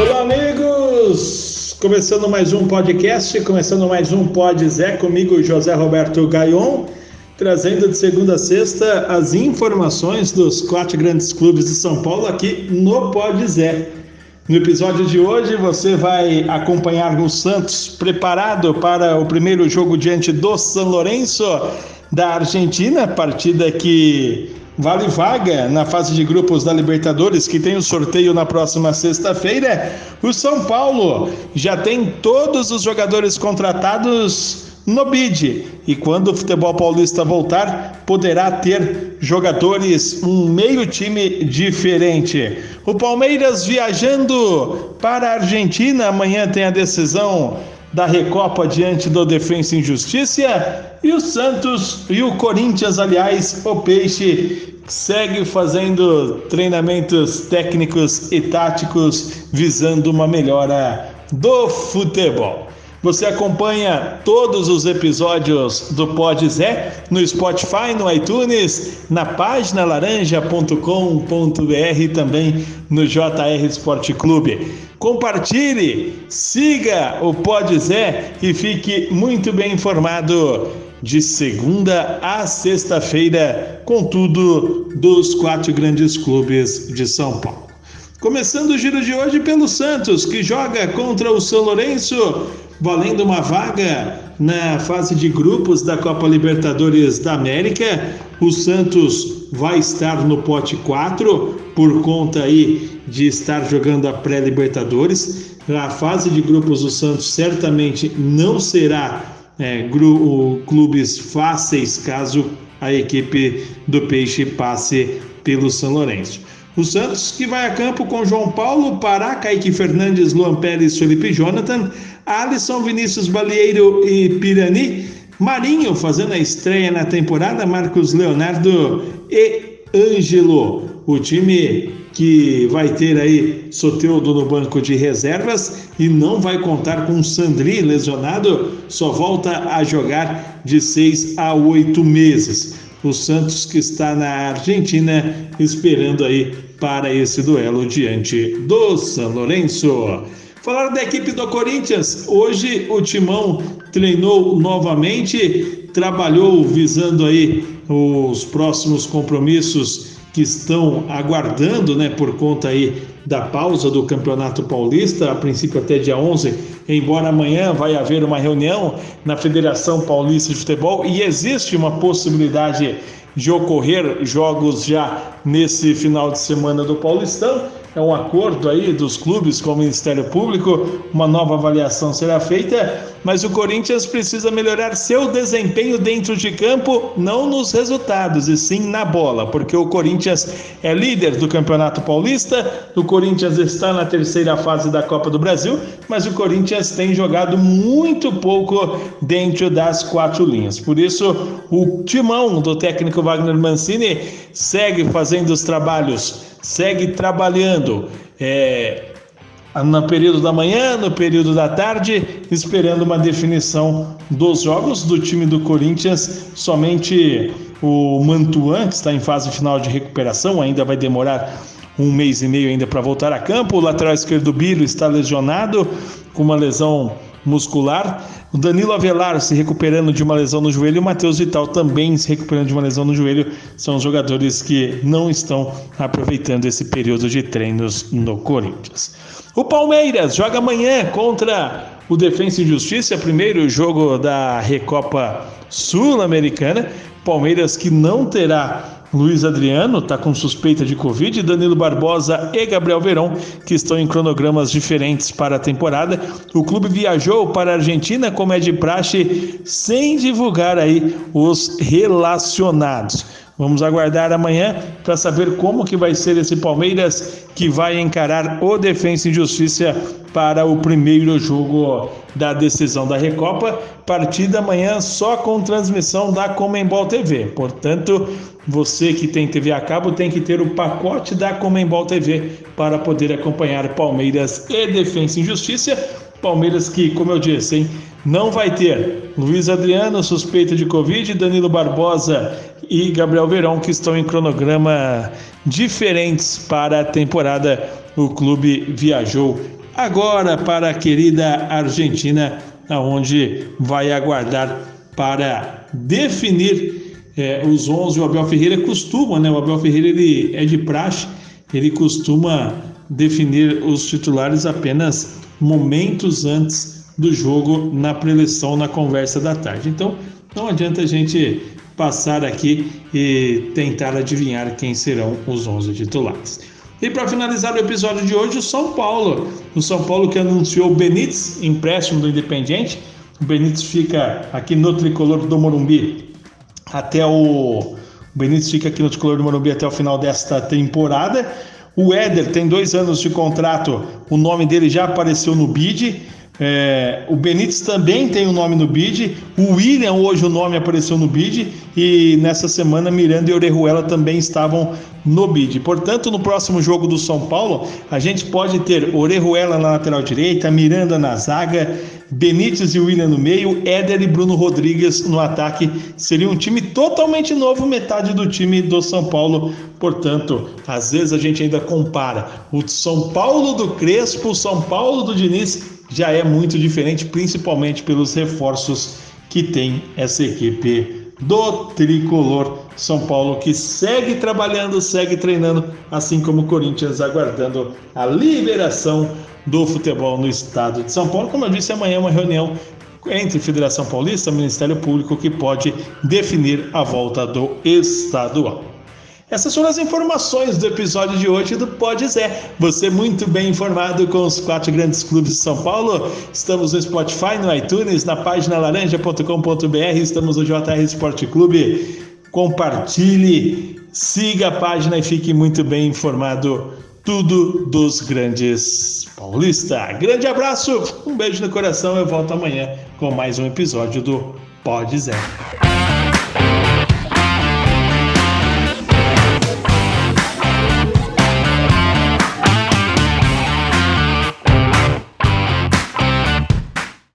Olá, amigos! Começando mais um podcast, começando mais um Pod Zé, comigo José Roberto Gaion, trazendo de segunda a sexta as informações dos quatro grandes clubes de São Paulo aqui no Pod Zé. No episódio de hoje você vai acompanhar o Santos preparado para o primeiro jogo diante do São Lourenço da Argentina, partida que vale vaga na fase de grupos da Libertadores, que tem o sorteio na próxima sexta-feira. O São Paulo já tem todos os jogadores contratados no BID. E quando o futebol paulista voltar, poderá ter jogadores, um meio time diferente. O Palmeiras viajando para a Argentina, amanhã tem a decisão da Recopa diante do Defensa e Justiça. E o Santos e o Corinthians, aliás, o Peixe segue fazendo treinamentos técnicos e táticos visando uma melhora do futebol. Você acompanha todos os episódios do Pod Zé no Spotify, no iTunes, na página laranja.com.br e também no JR Esporte Clube. Compartilhe, siga o Pod Zé e fique muito bem informado de segunda a sexta-feira com tudo dos quatro grandes clubes de São Paulo. Começando o giro de hoje pelo Santos, que joga contra o São Lourenço, valendo uma vaga na fase de grupos da Copa Libertadores da América. O Santos vai estar no pote 4 por conta aí de estar jogando a pré-Libertadores. Na fase de grupos o Santos certamente não será é, clubes fáceis caso a equipe do Peixe passe pelo São Lourenço. O Santos que vai a campo com João Paulo, Pará, Kaique Fernandes, Luan Pérez, Felipe Jonathan, Alisson, Vinícius Balieiro e Pirani, Marinho fazendo a estreia na temporada, Marcos Leonardo e Ângelo. O time que vai ter aí Soteudo no banco de reservas e não vai contar com Sandri lesionado, só volta a jogar de seis a oito meses. O Santos que está na Argentina esperando aí para esse duelo diante do São Lourenço. Falar da equipe do Corinthians, hoje o Timão treinou novamente, trabalhou visando aí os próximos compromissos que estão aguardando, né, por conta aí da pausa do Campeonato Paulista, a princípio até dia 11, embora amanhã vai haver uma reunião na Federação Paulista de Futebol e existe uma possibilidade de ocorrer jogos já nesse final de semana do Paulistão. É um acordo aí dos clubes com o Ministério Público, uma nova avaliação será feita, mas o Corinthians precisa melhorar seu desempenho dentro de campo, não nos resultados, e sim na bola, porque o Corinthians é líder do Campeonato Paulista, o Corinthians está na terceira fase da Copa do Brasil, mas o Corinthians tem jogado muito pouco dentro das quatro linhas. Por isso, o timão do técnico Wagner Mancini segue fazendo os trabalhos segue trabalhando é, no período da manhã, no período da tarde, esperando uma definição dos jogos do time do Corinthians. Somente o Mantuan, que está em fase final de recuperação, ainda vai demorar um mês e meio ainda para voltar a campo. O lateral esquerdo Biro está lesionado com uma lesão muscular. O Danilo Avelar se recuperando de uma lesão no joelho o Matheus Vital também se recuperando de uma lesão no joelho. São os jogadores que não estão aproveitando esse período de treinos no Corinthians. O Palmeiras joga amanhã contra o Defensa e Justiça, primeiro jogo da Recopa Sul-Americana. Palmeiras que não terá Luiz Adriano está com suspeita de Covid, Danilo Barbosa e Gabriel Verão, que estão em cronogramas diferentes para a temporada. O clube viajou para a Argentina, como é de praxe, sem divulgar aí os relacionados. Vamos aguardar amanhã para saber como que vai ser esse Palmeiras que vai encarar o Defensa e Justiça para o primeiro jogo da decisão da Recopa. Partida amanhã só com transmissão da Comembol TV. Portanto, você que tem TV a cabo tem que ter o pacote da Comembol TV para poder acompanhar Palmeiras e Defensa e Justiça. Palmeiras que, como eu disse, hein, não vai ter Luiz Adriano suspeito de Covid, Danilo Barbosa e Gabriel Verão, que estão em cronograma diferentes para a temporada. O clube viajou agora para a querida Argentina, aonde vai aguardar para definir é, os 11. O Abel Ferreira costuma, né? O Abel Ferreira ele é de praxe, ele costuma definir os titulares apenas momentos antes do jogo na preleção, na conversa da tarde. Então, não adianta a gente passar aqui e tentar adivinhar quem serão os 11 titulares. E para finalizar o episódio de hoje, o São Paulo. O São Paulo que anunciou o Benítez, empréstimo do Independiente. O Benítez fica aqui no tricolor do Morumbi até o. O Benítez fica aqui no tricolor do Morumbi até o final desta temporada. O Éder tem dois anos de contrato, o nome dele já apareceu no bid. É, o Benítez também tem o um nome no bid. O William, hoje o nome apareceu no bid. E nessa semana, Miranda e Orejuela também estavam no bid. Portanto, no próximo jogo do São Paulo, a gente pode ter Orejuela na lateral direita, Miranda na zaga, Benítez e William no meio, Éder e Bruno Rodrigues no ataque. Seria um time totalmente novo, metade do time do São Paulo. Portanto, às vezes a gente ainda compara o São Paulo do Crespo, o São Paulo do Diniz já é muito diferente, principalmente pelos reforços que tem essa equipe do tricolor São Paulo, que segue trabalhando, segue treinando, assim como o Corinthians, aguardando a liberação do futebol no estado de São Paulo. Como eu disse, amanhã é uma reunião entre Federação Paulista e Ministério Público que pode definir a volta do estadual. Essas foram as informações do episódio de hoje do Pode Zé. Você muito bem informado com os quatro grandes clubes de São Paulo. Estamos no Spotify, no iTunes, na página laranja.com.br, estamos no JR Esporte Clube. Compartilhe, siga a página e fique muito bem informado tudo dos grandes paulista. Grande abraço, um beijo no coração. Eu volto amanhã com mais um episódio do Pode Zé.